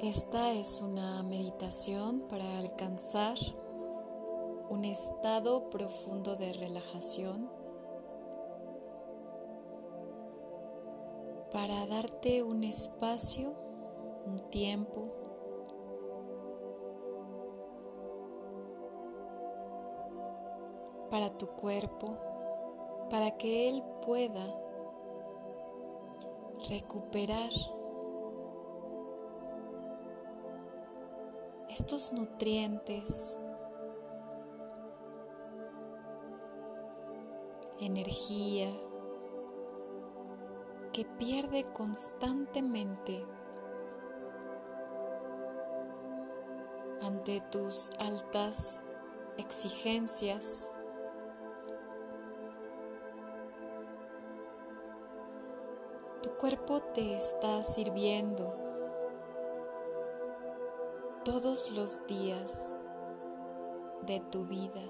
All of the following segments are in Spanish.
Esta es una meditación para alcanzar un estado profundo de relajación, para darte un espacio, un tiempo para tu cuerpo, para que él pueda recuperar estos nutrientes, energía que pierde constantemente ante tus altas exigencias. Tu cuerpo te está sirviendo todos los días de tu vida.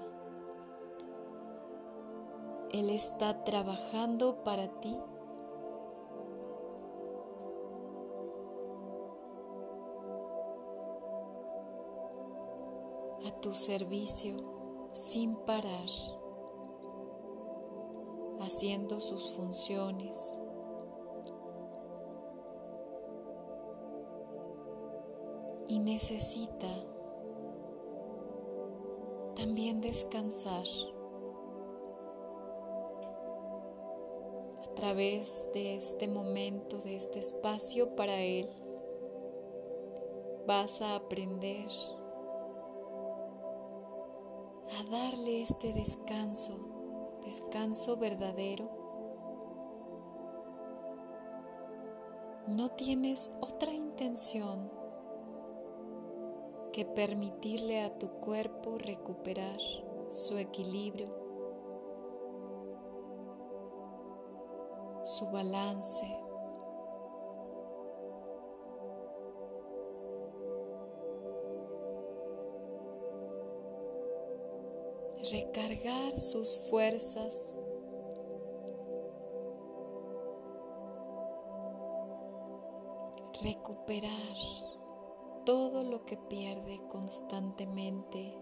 Él está trabajando para ti. a tu servicio sin parar, haciendo sus funciones. Y necesita también descansar a través de este momento, de este espacio para Él. Vas a aprender a darle este descanso, descanso verdadero. No tienes otra intención que permitirle a tu cuerpo recuperar su equilibrio, su balance. recargar sus fuerzas recuperar todo lo que pierde constantemente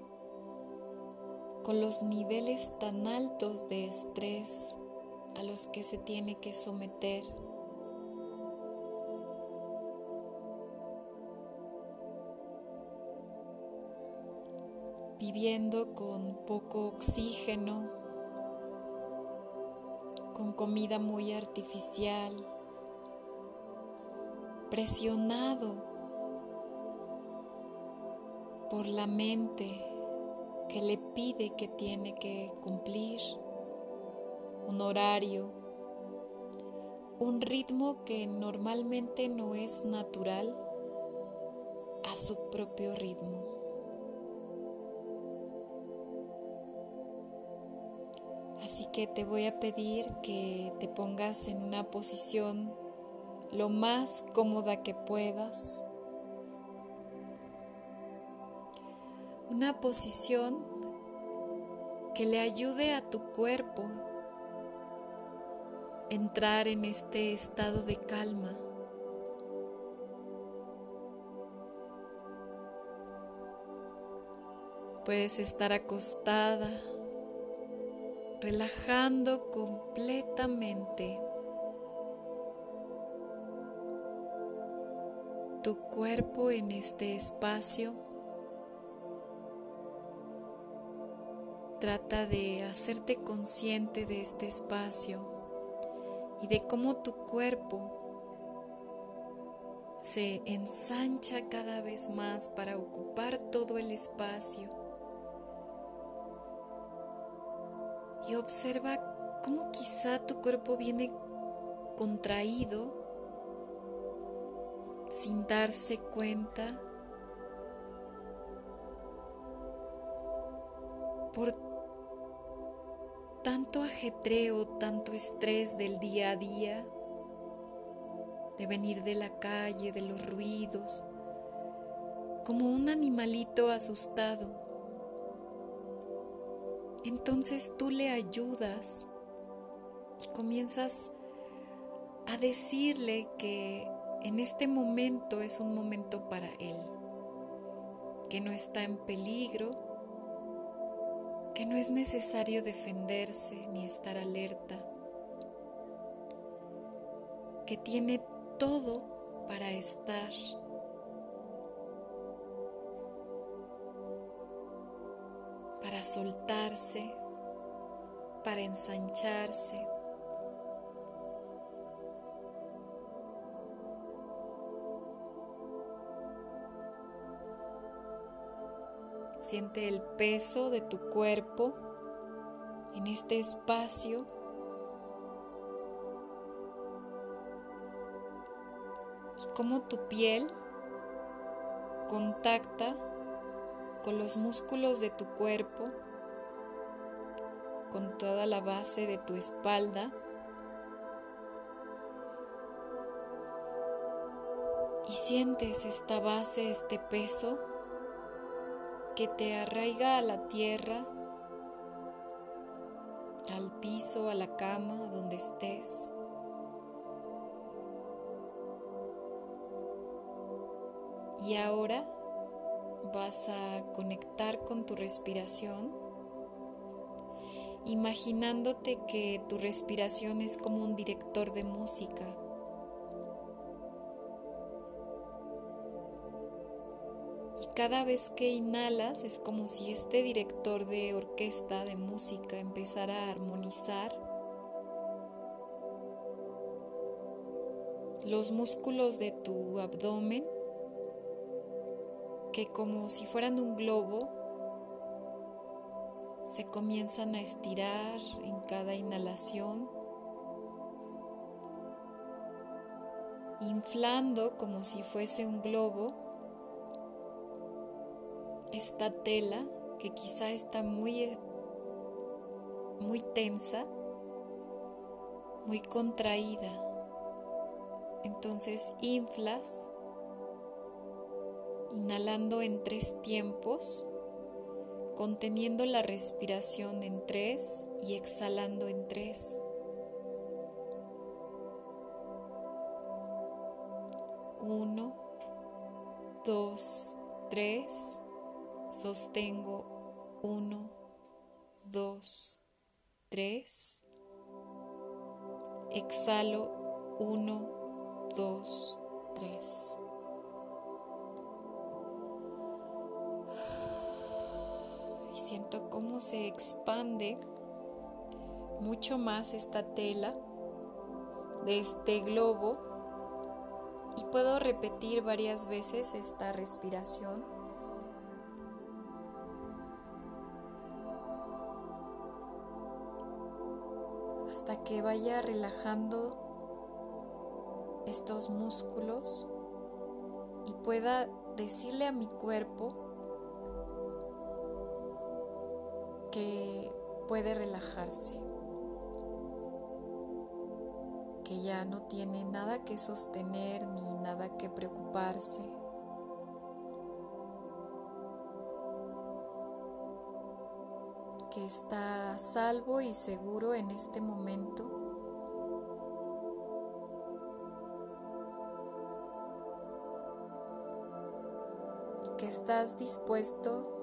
con los niveles tan altos de estrés a los que se tiene que someter. viviendo con poco oxígeno, con comida muy artificial, presionado por la mente que le pide que tiene que cumplir un horario, un ritmo que normalmente no es natural a su propio ritmo. Así que te voy a pedir que te pongas en una posición lo más cómoda que puedas una posición que le ayude a tu cuerpo entrar en este estado de calma. Puedes estar acostada, relajando completamente tu cuerpo en este espacio. Trata de hacerte consciente de este espacio y de cómo tu cuerpo se ensancha cada vez más para ocupar todo el espacio. Y observa cómo quizá tu cuerpo viene contraído sin darse cuenta por tanto ajetreo, tanto estrés del día a día, de venir de la calle, de los ruidos, como un animalito asustado. Entonces tú le ayudas y comienzas a decirle que en este momento es un momento para él, que no está en peligro, que no es necesario defenderse ni estar alerta, que tiene todo para estar para soltarse, para ensancharse. Siente el peso de tu cuerpo en este espacio. Y cómo tu piel contacta con los músculos de tu cuerpo, con toda la base de tu espalda. Y sientes esta base, este peso que te arraiga a la tierra, al piso, a la cama, donde estés. Y ahora vas a conectar con tu respiración, imaginándote que tu respiración es como un director de música. Cada vez que inhalas es como si este director de orquesta de música empezara a armonizar los músculos de tu abdomen que como si fueran un globo se comienzan a estirar en cada inhalación, inflando como si fuese un globo esta tela que quizá está muy muy tensa, muy contraída. Entonces inflas inhalando en tres tiempos, conteniendo la respiración en tres y exhalando en tres. Uno, dos, tres, sostengo uno, dos, tres, exhalo uno, dos, tres. siento cómo se expande mucho más esta tela de este globo y puedo repetir varias veces esta respiración. Que vaya relajando estos músculos y pueda decirle a mi cuerpo que puede relajarse, que ya no tiene nada que sostener ni nada que preocuparse. Que está salvo y seguro en este momento. Que estás dispuesto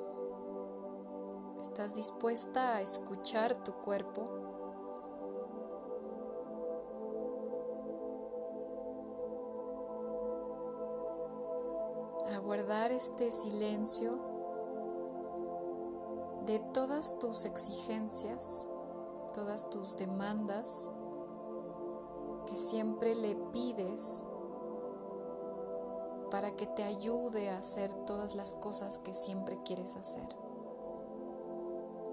¿Estás dispuesta a escuchar tu cuerpo? A guardar este silencio tus exigencias, todas tus demandas que siempre le pides para que te ayude a hacer todas las cosas que siempre quieres hacer.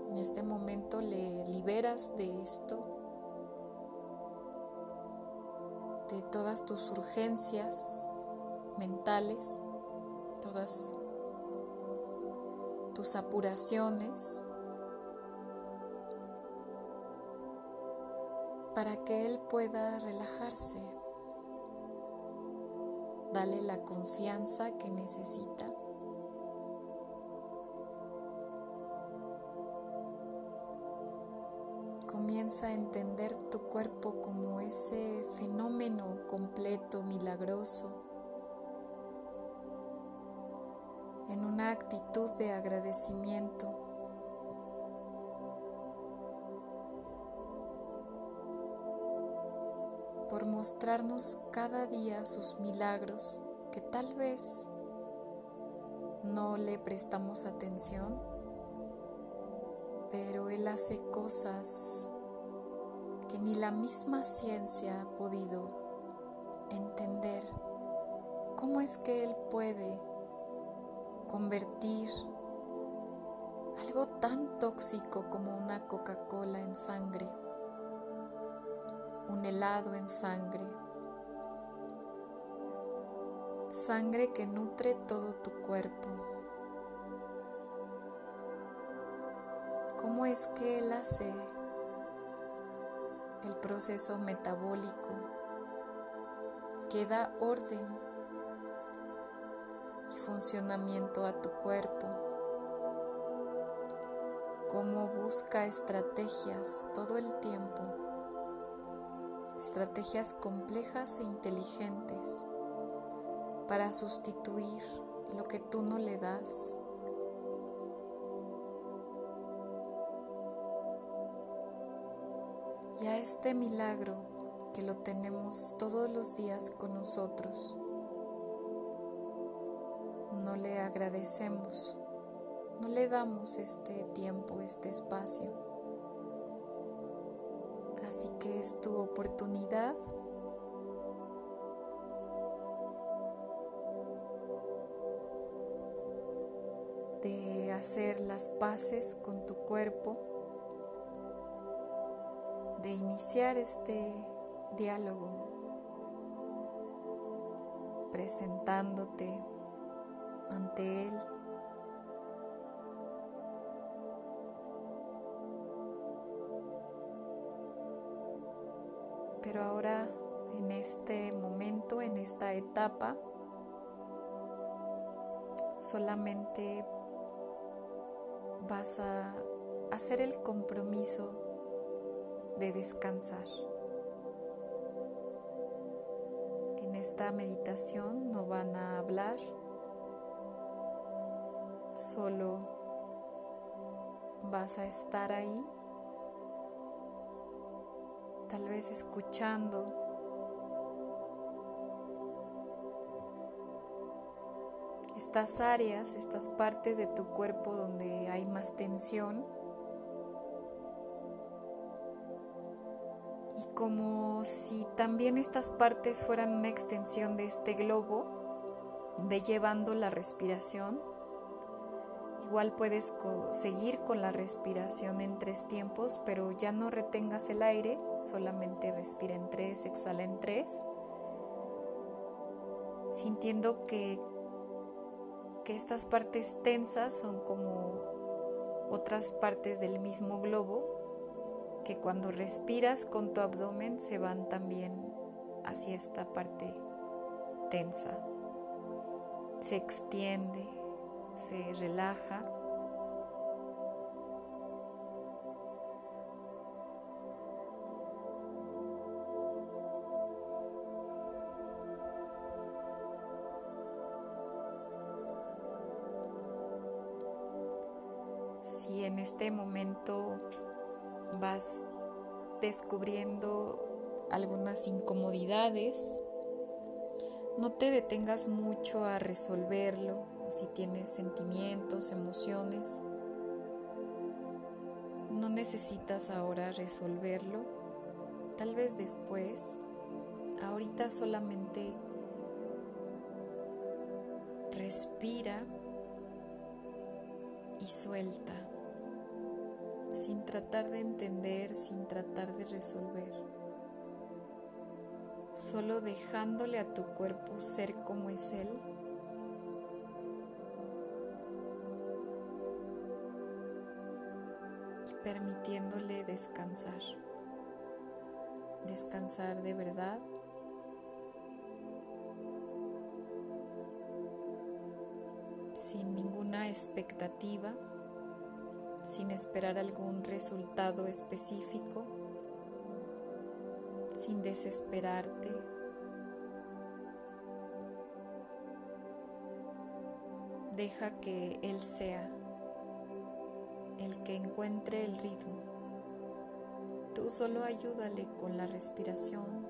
En este momento le liberas de esto, de todas tus urgencias mentales, todas tus apuraciones, para que Él pueda relajarse. Dale la confianza que necesita. comienza a entender tu cuerpo como ese fenómeno completo, milagroso, en una actitud de agradecimiento. Por mostrarnos cada día sus milagros que tal vez no le prestamos atención, pero Él hace cosas que ni la misma ciencia ha podido entender. ¿Cómo es que Él puede convertir algo tan tóxico como una Coca-Cola en sangre, un helado en sangre, sangre que nutre todo tu cuerpo. ¿Cómo es que Él hace el proceso metabólico que da orden y funcionamiento a tu cuerpo? ¿Cómo busca estrategias todo el tiempo? Estrategias complejas e inteligentes para sustituir lo que tú no le das. Y a este milagro que lo tenemos todos los días con nosotros, no le agradecemos, no le damos este tiempo, este espacio. Así que es tu oportunidad. De hacer las paces con tu cuerpo, de iniciar este diálogo. Presentándote ante Él. Pero ahora, en este momento, en esta etapa, solamente vas a hacer el compromiso de descansar. En esta meditación no van a hablar, solo vas a estar ahí, tal vez escuchando estas áreas, estas partes de tu cuerpo donde hay más tensión. Y como si también estas partes fueran una extensión de este globo, ve llevando la respiración. Igual puedes seguir con la respiración en tres tiempos, pero ya no retengas el aire, solamente respira en tres, exhala en tres, sintiendo que que estas partes tensas son como otras partes del mismo globo que cuando respiras con tu abdomen se van también hacia esta parte tensa. Se extiende, se relaja. Si en este momento vas descubriendo algunas incomodidades, no te detengas mucho a resolverlo, si tienes sentimientos, emociones. No necesitas ahora resolverlo, tal vez después. Ahorita solamente respira y suelta, sin tratar de entender, sin tratar de resolver, solo dejándole a tu cuerpo ser como es Él. Permitiéndole descansar, descansar de verdad. sin ninguna expectativa, sin esperar algún resultado específico, sin desesperarte. Deja que Él sea el que encuentre el ritmo. Tú solo ayúdale con la respiración,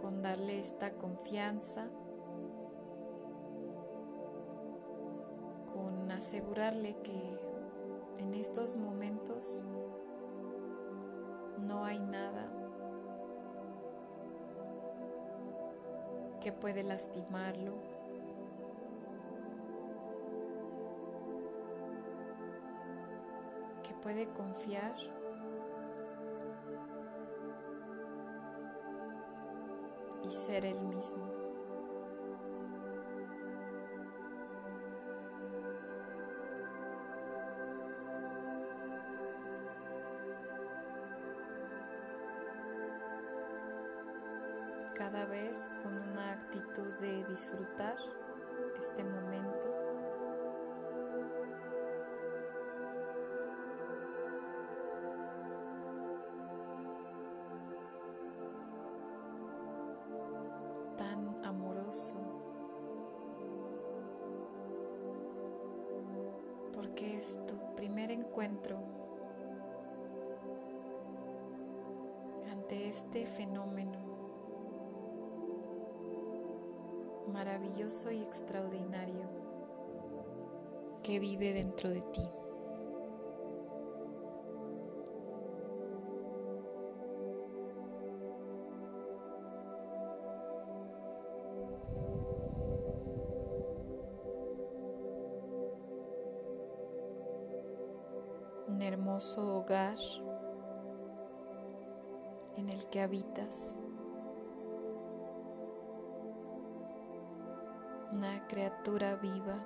con darle esta confianza, con asegurarle que en estos momentos no hay nada que puede lastimarlo. Puede confiar y ser el mismo. Cada vez con una actitud de disfrutar este momento. Es tu primer encuentro ante este fenómeno maravilloso y extraordinario que vive dentro de ti. En el que habitas. Una criatura viva.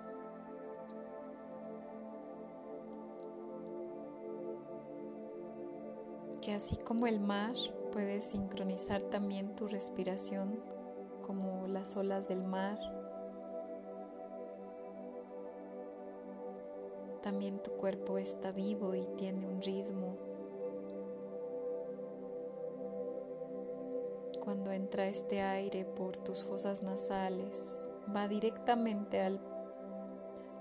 Que así como el mar puede sincronizar también tu respiración como las olas del mar también tu cuerpo está vivo y tiene un ritmo. Cuando entra este aire por tus fosas nasales, va directamente al,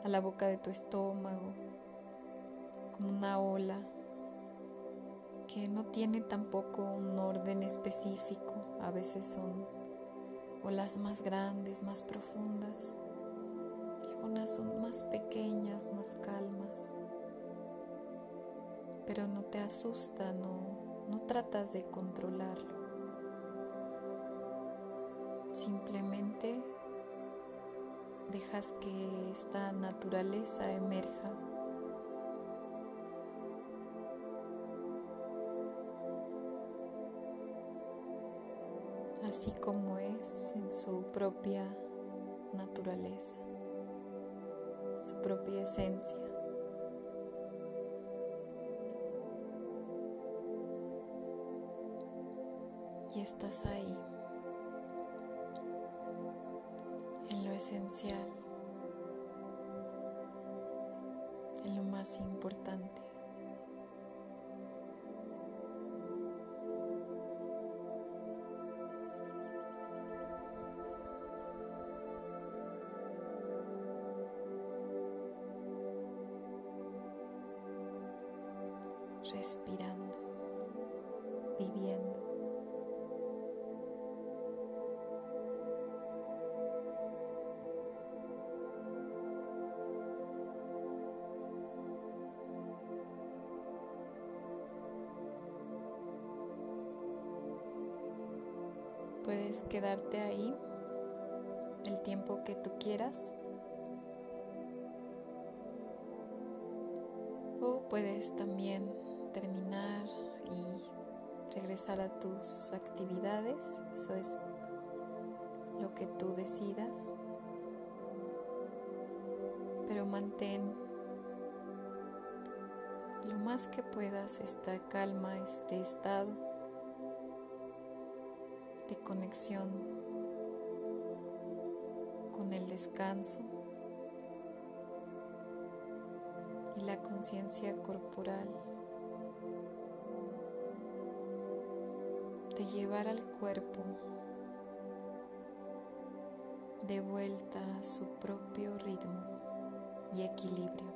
a la boca de tu estómago, como una ola que no tiene tampoco un orden específico. A veces son olas más grandes, más profundas son más pequeñas, más calmas, pero no te asusta, no, no tratas de controlarlo. Simplemente dejas que esta naturaleza emerja. así como es en su propia naturaleza propia esencia. Y estás ahí, en lo esencial, en lo más importante. Quedarte ahí el tiempo que tú quieras. O puedes también terminar y regresar a tus actividades. Eso es lo que tú decidas. Pero mantén lo más que puedas esta calma, este estado conexión con el descanso la conciencia corporal de llevar al cuerpo de vuelta a su propio ritmo y equilibrio.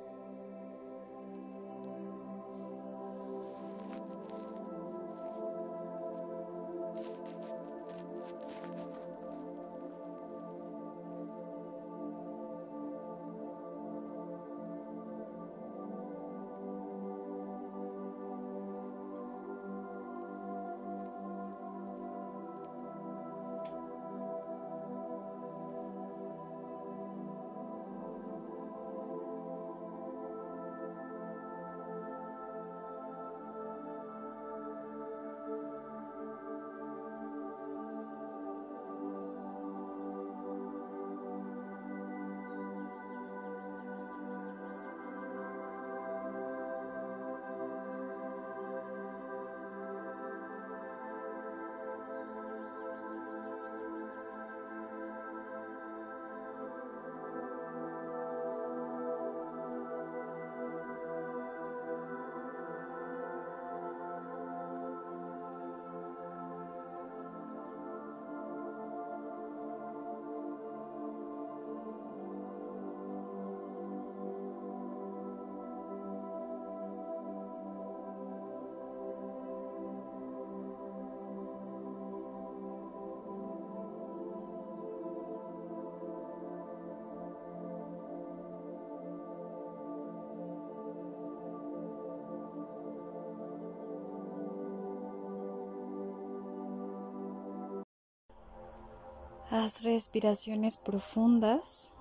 Haz respiraciones profundas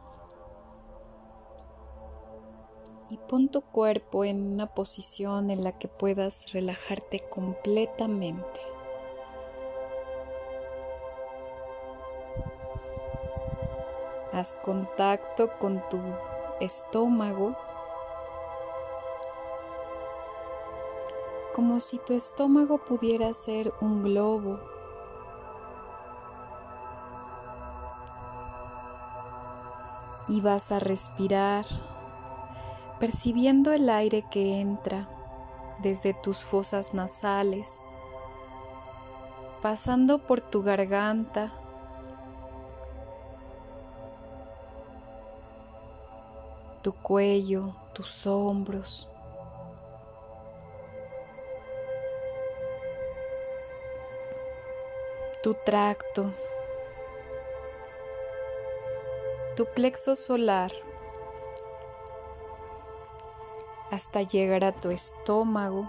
y pon tu cuerpo en una posición en la que puedas relajarte completamente. Haz contacto con tu estómago como si tu estómago pudiera ser un globo y vas a respirar percibiendo el aire que entra desde tus fosas nasales, pasando por tu garganta, tu cuello, tus hombros. tu tracto tu plexo solar hasta llegar a tu estómago.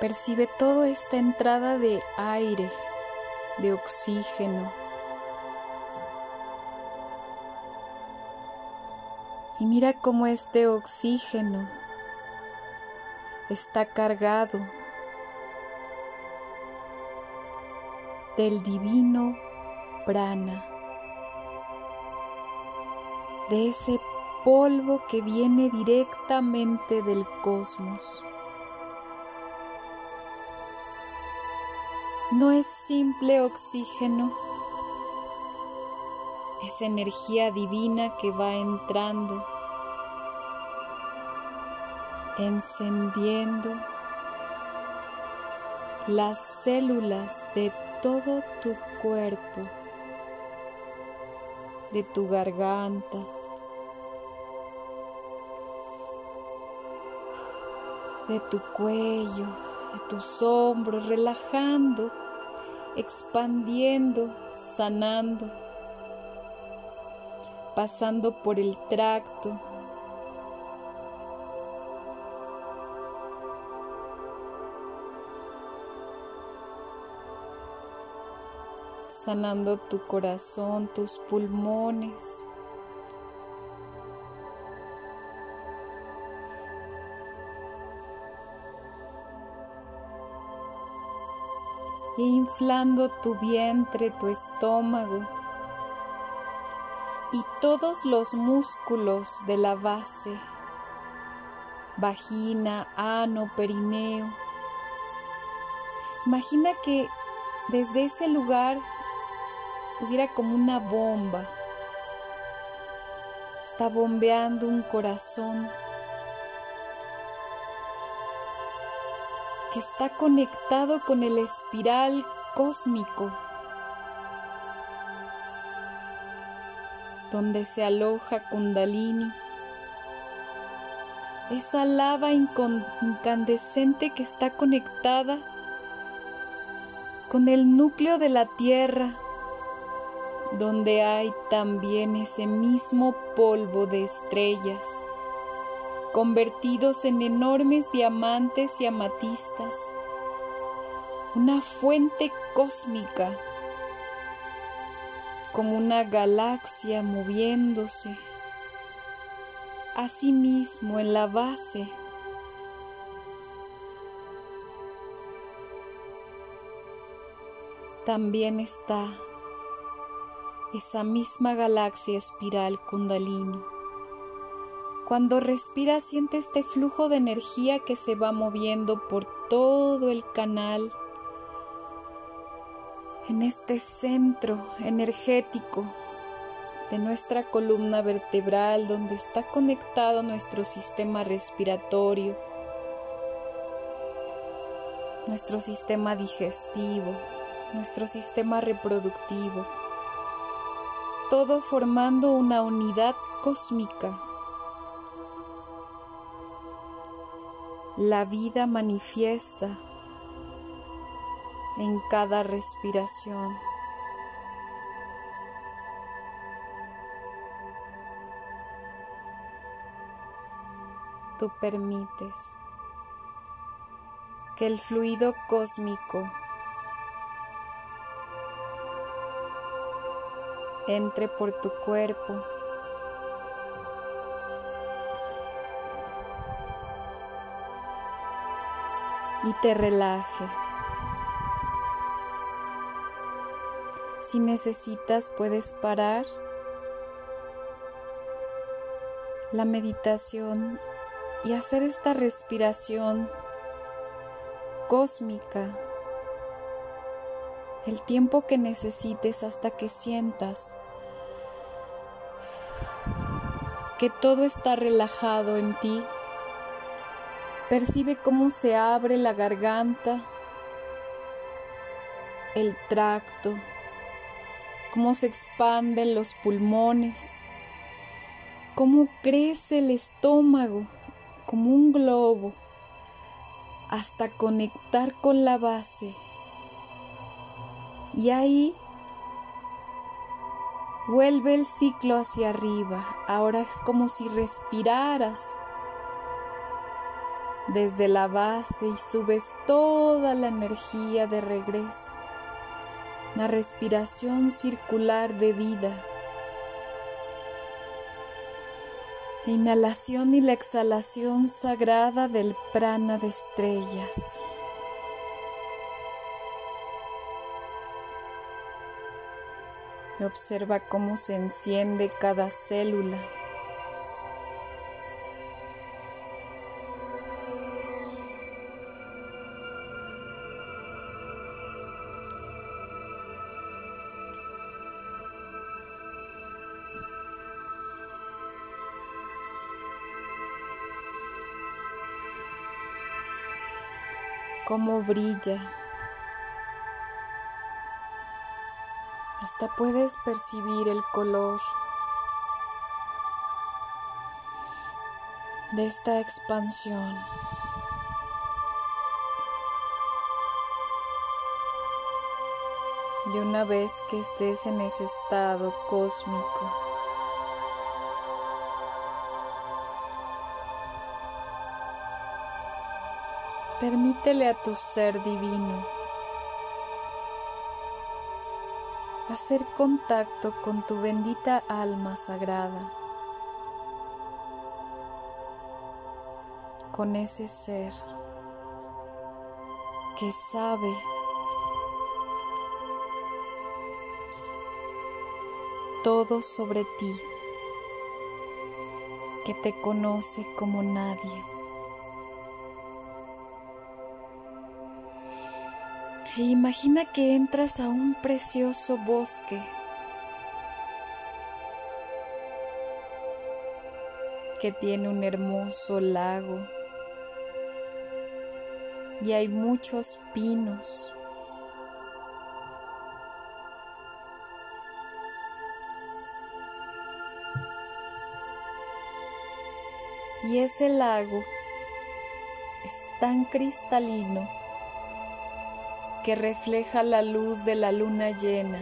Percibe toda esta entrada de aire, de oxígeno. Y mira cómo este oxígeno está cargado del divino prana, de ese polvo que viene directamente del cosmos. No es simple oxígeno, es energía divina que va entrando encendiendo las células de todo tu cuerpo, de tu garganta, de tu cuello, de tus hombros, relajando, expandiendo, sanando, pasando por el tracto sanando tu corazón, tus pulmones. E inflando tu vientre, tu estómago y todos los músculos de la base, vagina, ano, perineo. Imagina que desde ese lugar hubiera como una bomba. Está bombeando un corazón que está conectado con el espiral cósmico donde se aloja Kundalini, esa lava incandescente que está conectada con el núcleo de la Tierra, donde hay también ese mismo polvo de estrellas, convertidos en enormes diamantes y amatistas, una fuente cósmica como una galaxia moviéndose. Asimismo, en la base también está esa misma galaxia espiral kundalini. Cuando respiras siente este flujo de energía que se va moviendo por todo el canal en este centro energético de nuestra columna vertebral donde está conectado nuestro sistema respiratorio, nuestro sistema digestivo, nuestro sistema reproductivo, todo formando una unidad cósmica. La vida manifiesta en cada respiración. Tú permites que el fluido cósmico entre por tu cuerpo. Y te relaje. Si necesitas, puedes parar la meditación y hacer esta respiración cósmica el tiempo que necesites hasta que sientas que todo está relajado en ti. Percibe cómo se abre la garganta, el tracto, cómo se expanden los pulmones, cómo crece el estómago como un globo hasta conectar con la base. Y ahí vuelve el ciclo hacia arriba. Ahora es como si respiraras desde la base y subes toda la energía de regreso una respiración circular de vida. La inhalación y la exhalación sagrada del prana de estrellas. Observa cómo se enciende cada célula. cómo brilla. Hasta puedes percibir el color de esta expansión. Y una vez que estés en ese estado cósmico, Permítele a tu ser divino hacer contacto con tu bendita alma sagrada, con ese ser que sabe todo sobre ti, que te conoce como nadie. E imagina que entras a un precioso bosque que tiene un hermoso lago y hay muchos pinos. Y ese lago es tan cristalino que refleja la luz de la luna llena.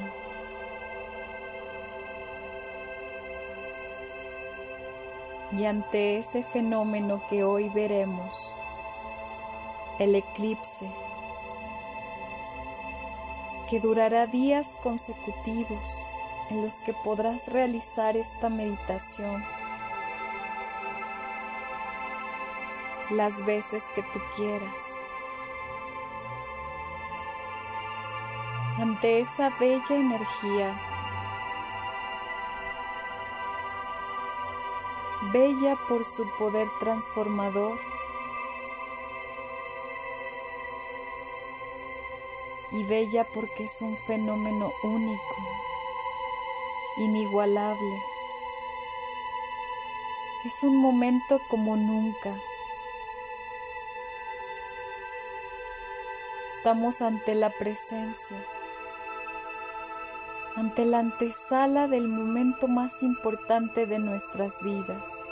Y ante ese fenómeno que hoy veremos, el eclipse, que durará días consecutivos en los que podrás realizar esta meditación las veces que tú quieras. Ante esa bella energía, bella por su poder transformador, y bella porque es un fenómeno único, inigualable. Es un momento como nunca. Estamos ante la presencia, ante la antesala del momento más importante de nuestras vidas,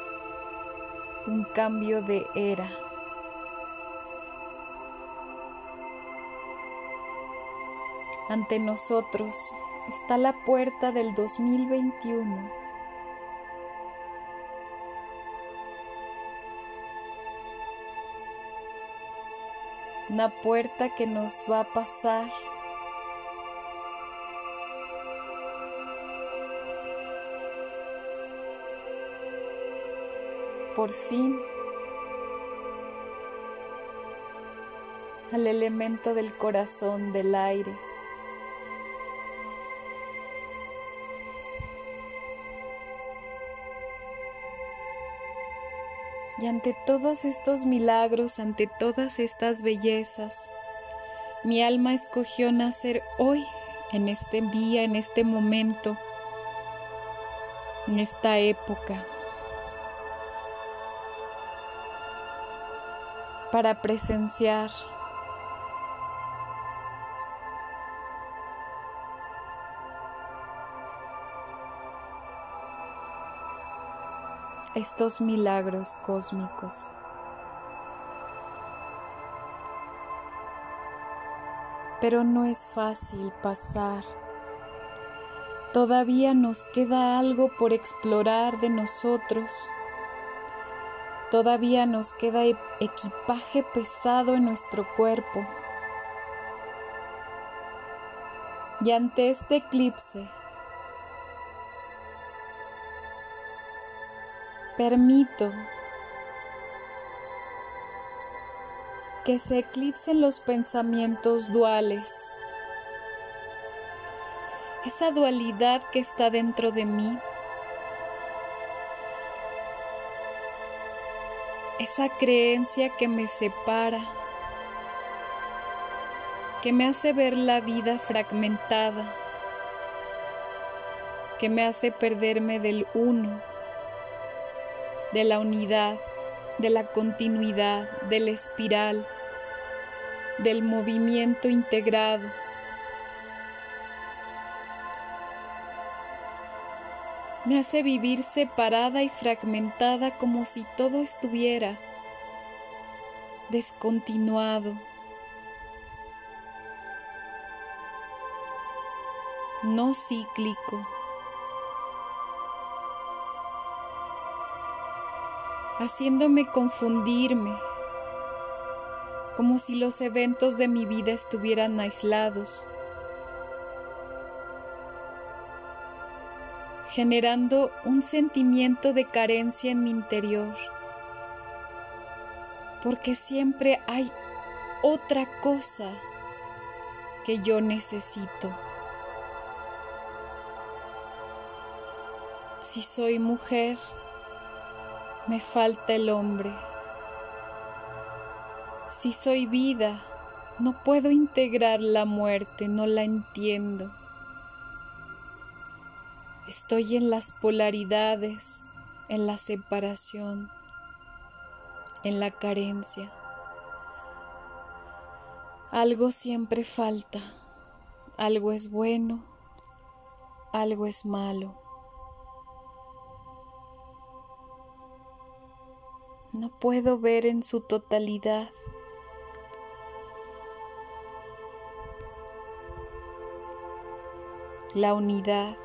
un cambio de era. Ante nosotros está la puerta del 2021 una puerta que nos va a pasar por fin al elemento del corazón del aire. Y ante todos estos milagros, ante todas estas bellezas, mi alma escogió nacer hoy, en este día, en este momento, en esta época, para presenciar estos milagros cósmicos. Pero no es fácil pasar. Todavía nos queda algo por explorar de nosotros. Todavía nos queda e-, equipaje pesado en nuestro cuerpo. Y ante este eclipse, Permito que se eclipsen los pensamientos duales, esa dualidad que está dentro de mí, esa creencia que me separa, que me hace ver la vida fragmentada, que me hace perderme del uno de la unidad, de la continuidad, de la espiral, del movimiento integrado. Me hace vivir separada y fragmentada como si todo estuviera descontinuado. no cíclico. haciéndome confundirme, como si los eventos de mi vida estuvieran aislados, generando un sentimiento de carencia en mi interior, porque siempre hay otra cosa que yo necesito. Si soy mujer, me falta el hombre. Si soy vida, No puedo integrar la muerte, no la entiendo. Estoy en las polaridades, en la separación, en la carencia. Algo siempre falta, algo es bueno, algo es malo. No puedo ver en su totalidad. La unidad.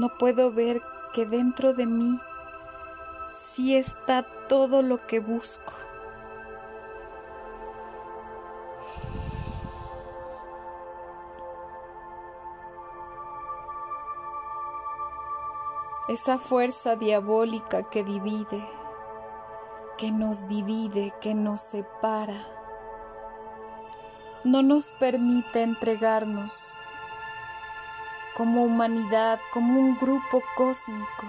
No puedo ver que dentro de mí sí está todo lo que busco. esa fuerza diabólica que divide, que nos divide, que nos separa, no nos permite entregarnos como humanidad, como un grupo cósmico.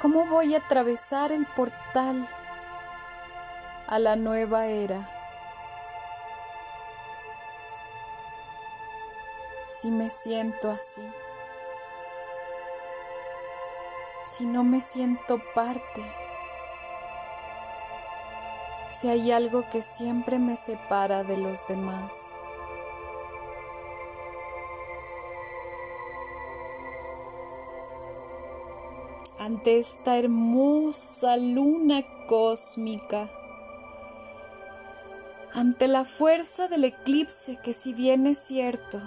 ¿Cómo voy a atravesar el portal a la nueva era? Si me siento así. si no me siento parte, si hay algo que siempre me separa de los demás. Ante esta hermosa luna cósmica, ante la fuerza del eclipse que si bien es cierto,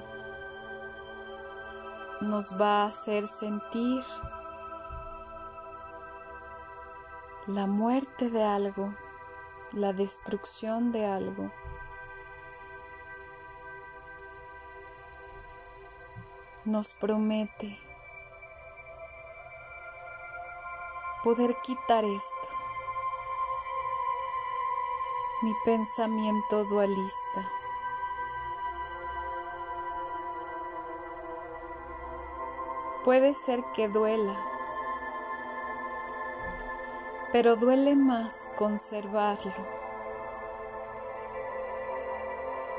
nos va a hacer sentir la muerte de algo, la destrucción de algo. Nos promete poder quitar esto, mi pensamiento dualista. Puede ser que duela pero duele más conservarlo.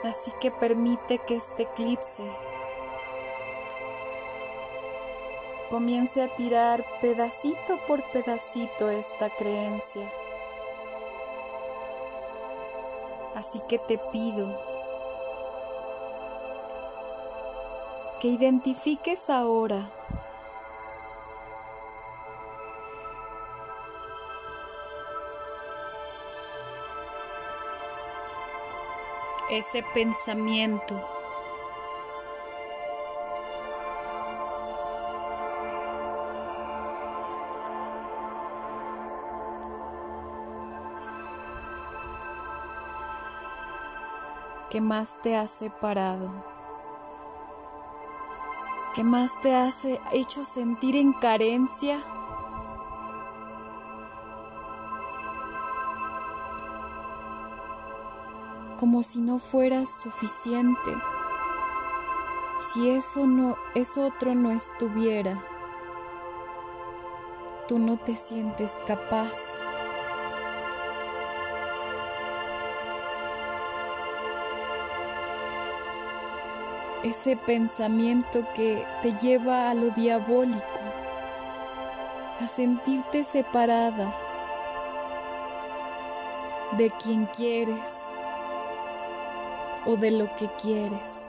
Así que permite que este eclipse comience a tirar pedacito por pedacito esta creencia. Así que te pido que identifiques ahora ese pensamiento. Que más te ha separado, que más te ha hecho sentir en carencia como si no fueras suficiente, si eso no eso otro no estuviera, tú no te sientes capaz. Ese pensamiento que te lleva a lo diabólico, a sentirte separada de quien quieres, o de lo que quieres.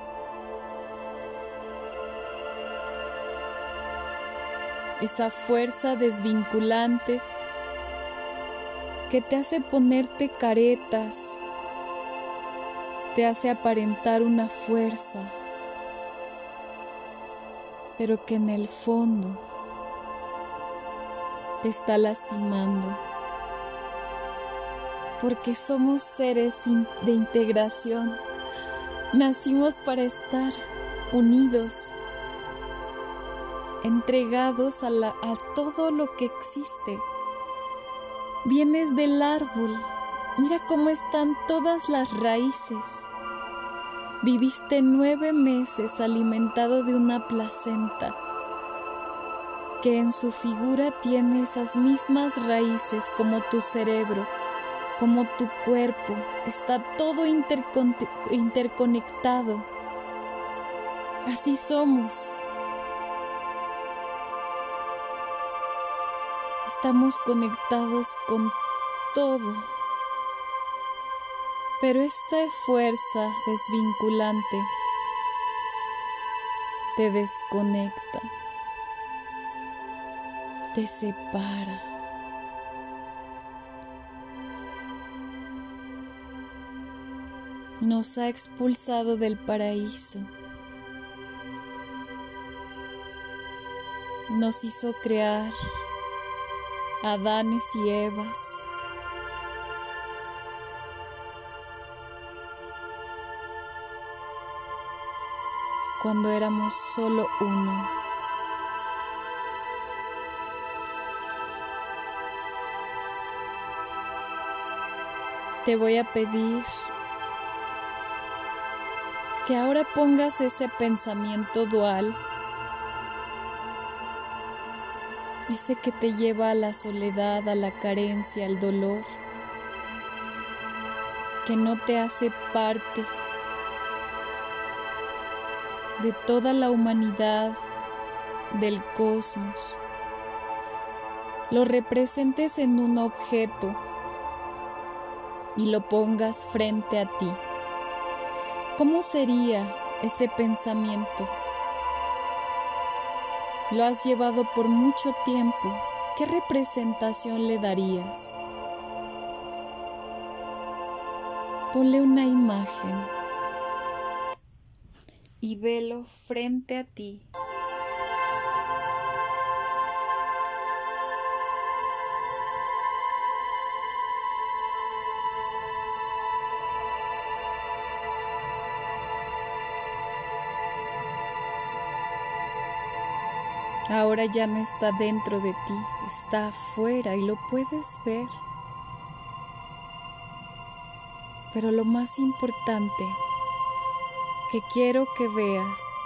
Esa fuerza desvinculante que te hace ponerte caretas, te hace aparentar una fuerza, pero que en el fondo te está lastimando porque somos seres de integración Nacimos para estar unidos, entregados a, todo lo que existe. Vienes del árbol, mira cómo están todas las raíces. Viviste nueve meses alimentado de una placenta que en su figura tiene esas mismas raíces como tu cerebro como tu cuerpo está todo interconectado. Así somos. Estamos conectados con todo. Pero esta fuerza desvinculante te desconecta, te separa. Nos ha expulsado del paraíso. Nos hizo crear Adanes y Evas. Cuando éramos solo uno. Te voy a pedir que ahora pongas ese pensamiento dual, ese que te lleva a la soledad, a la carencia, al dolor, que no te hace parte de toda la humanidad, del cosmos, lo representes en un objeto y lo pongas frente a ti. ¿Cómo sería ese pensamiento? Lo has llevado por mucho tiempo. ¿Qué representación le darías? Ponle una imagen y velo frente a ti. Ahora ya no está dentro de ti, está afuera y lo puedes ver. Pero lo más importante que quiero que veas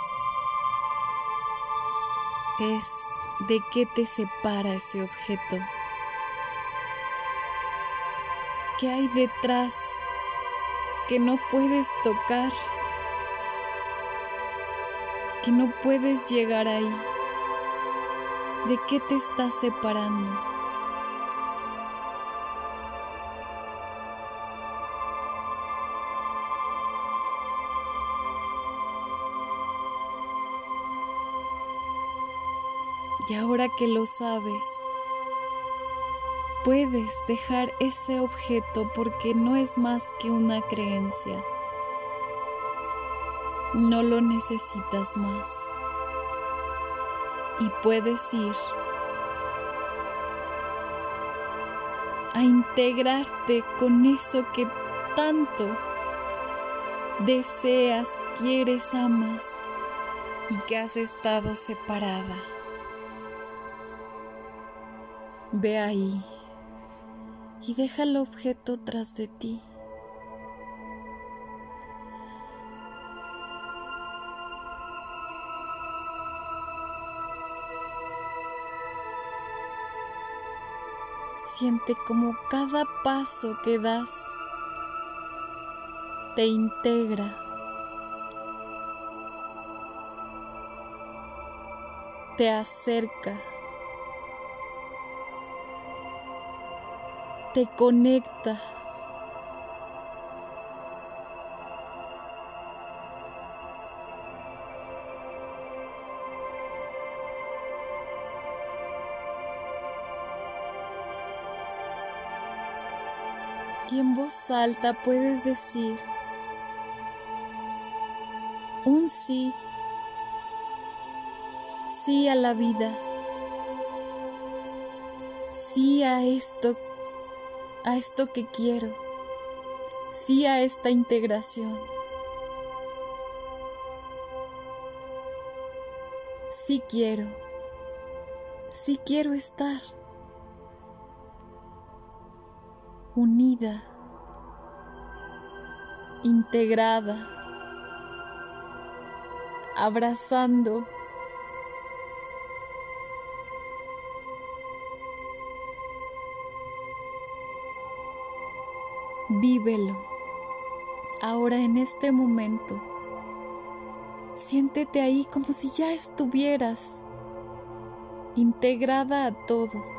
es de qué te separa ese objeto. ¿Qué hay detrás que no puedes tocar? Que no puedes llegar ahí. ¿De qué te estás separando? Que lo sabes, puedes dejar ese objeto porque no es más que una creencia. No lo necesitas más. Y puedes ir a integrarte con eso que tanto deseas, quieres, amas y que has estado separada. Ve ahí y deja el objeto tras de ti. Siente como cada paso que das te integra. Te acerca te conecta. Y en voz alta puedes decir un sí, sí a la vida, sí a esto a esto que quiero, sí a esta integración. Sí quiero, sí quiero estar. Unida, integrada, abrazando vívelo. Ahora en este momento, siéntete ahí como si ya estuvieras integrada a todo.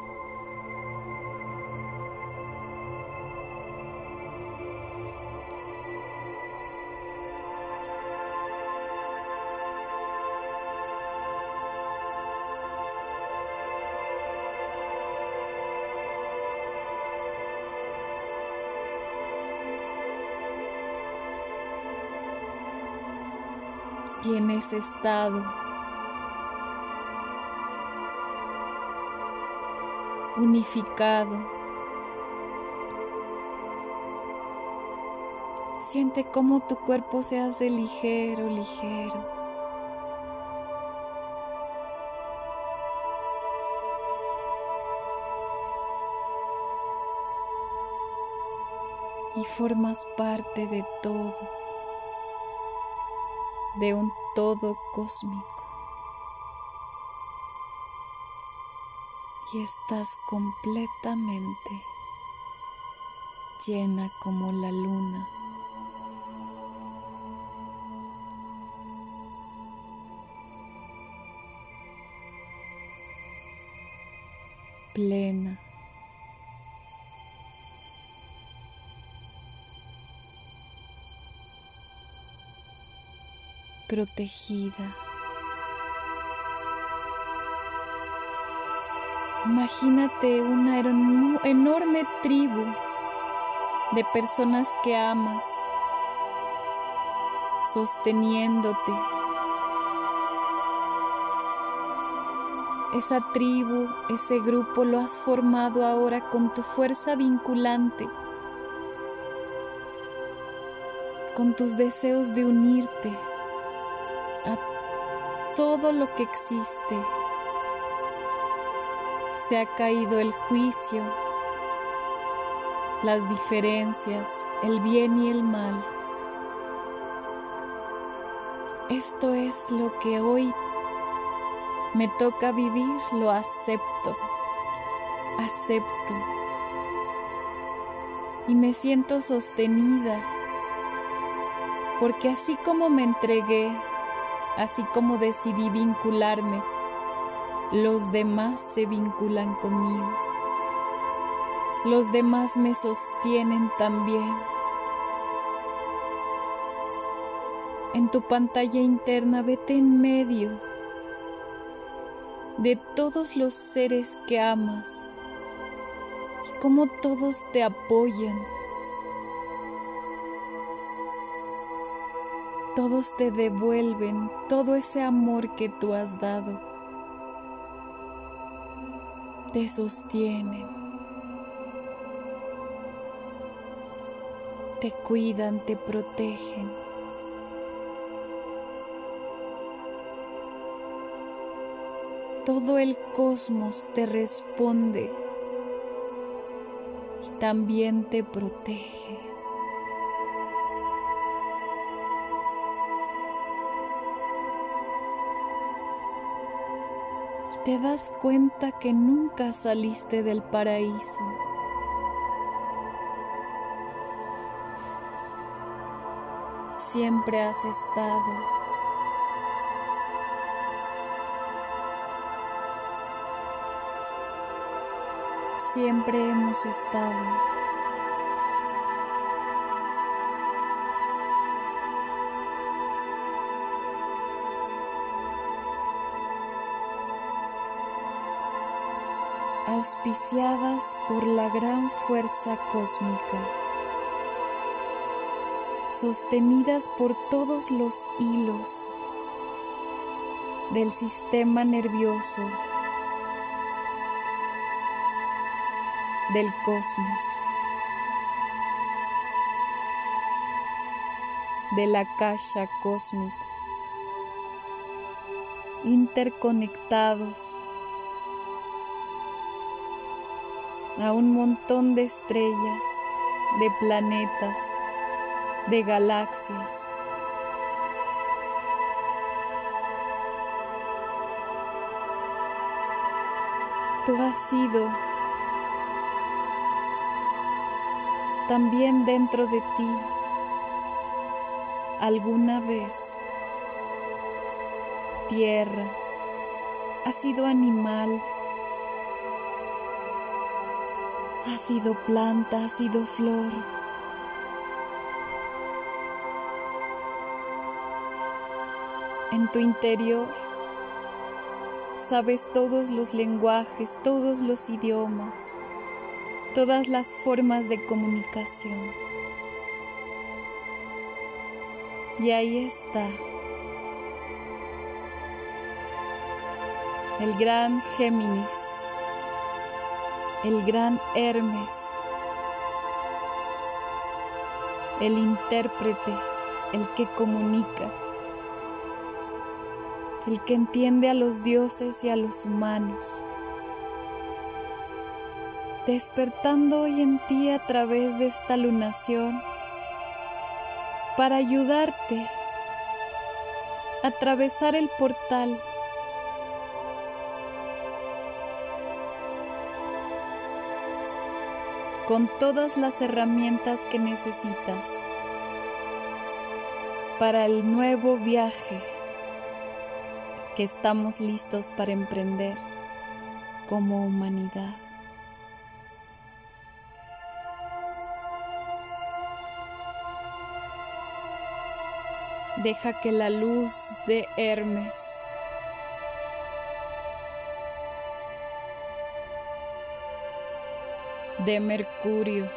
Estado unificado. Siente cómo tu cuerpo se hace ligero, ligero. Y formas parte de todo de un todo cósmico. Y estás completamente llena como la luna. plena. Protegida. Imagínate una enorme tribu de personas que amas, sosteniéndote. Esa tribu, ese grupo lo has formado ahora con tu fuerza vinculante, con tus deseos de unirte, todo lo que existe. Se ha caído el juicio, las diferencias, el bien y el mal. Esto es lo que hoy me toca vivir, lo acepto, acepto. Y me siento sostenida, porque así como me entregué así como decidí vincularme, los demás se vinculan conmigo. Los demás me sostienen también. En tu pantalla interna vete en medio de todos los seres que amas y cómo todos te apoyan todos te devuelven todo ese amor que tú has dado. Te sostienen. Te cuidan, te protegen. Todo el cosmos te responde y también te protege. Te das cuenta que nunca saliste del paraíso. Siempre has estado. Siempre hemos estado. Auspiciadas por la gran fuerza cósmica, sostenidas por todos los hilos del sistema nervioso del cosmos, de la caja cósmica, interconectados a un montón de estrellas, de planetas, de galaxias. Tú has sido también dentro de ti alguna vez tierra, ha sido animal, ha sido planta, ha sido flor. En tu interior sabes todos los lenguajes, todos los idiomas, todas las formas de comunicación. Y ahí está el gran Géminis, el gran Hermes, el intérprete, el que comunica, el que entiende a los dioses y a los humanos, despertando hoy en ti a través de esta lunación para ayudarte a atravesar el portal con todas las herramientas que necesitas para el nuevo viaje que estamos listos para emprender como humanidad. Deja que la luz de Hermes de Mercurio.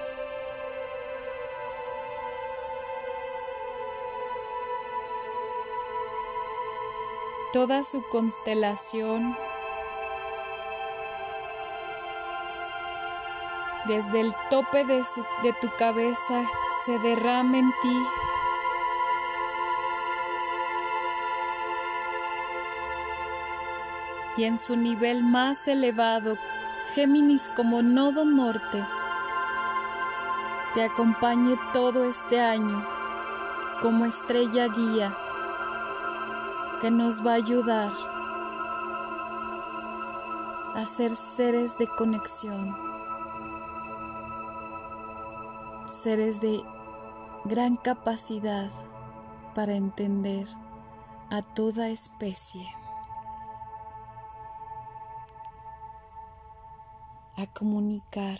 Toda su constelación desde el tope de, de tu cabeza se derrama en ti. Y en su nivel más elevado, Géminis como nodo norte, te acompañe todo este año como estrella guía que nos va a ayudar a ser seres de conexión, seres de gran capacidad para entender a toda especie. Comunicar.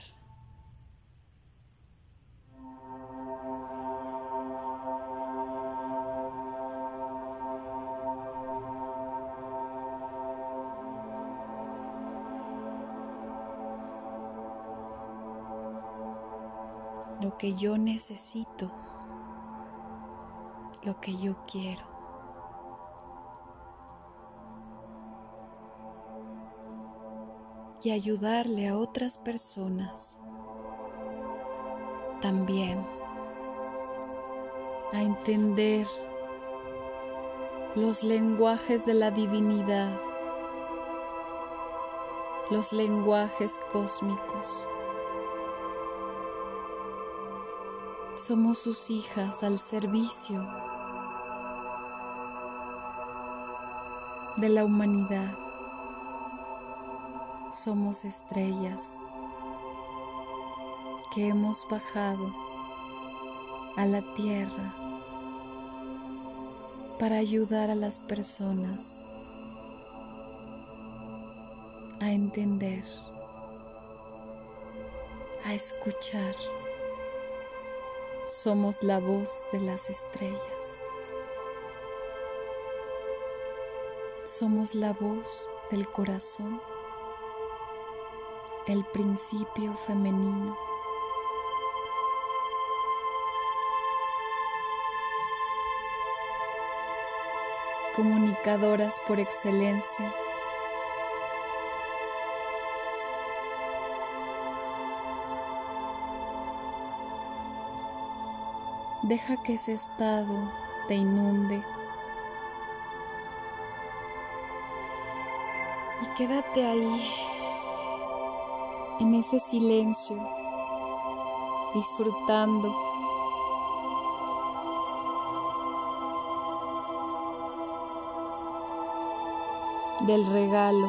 Lo que yo necesito, lo que yo quiero. Y ayudarle a otras personas también a entender los lenguajes de la divinidad, los lenguajes cósmicos. Somos sus hijas al servicio de la humanidad somos estrellas que hemos bajado a la tierra para ayudar a las personas a entender, a escuchar. Somos la voz de las estrellas. Somos la voz del corazón el principio femenino. Comunicadoras por excelencia. Deja que ese estado te inunde y quédate ahí en ese silencio, disfrutando. del regalo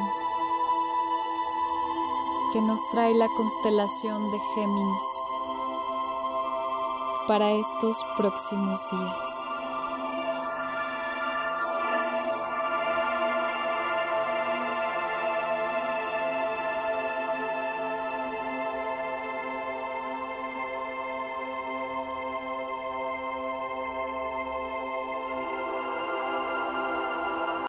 que nos trae la constelación de Géminis. para estos próximos días.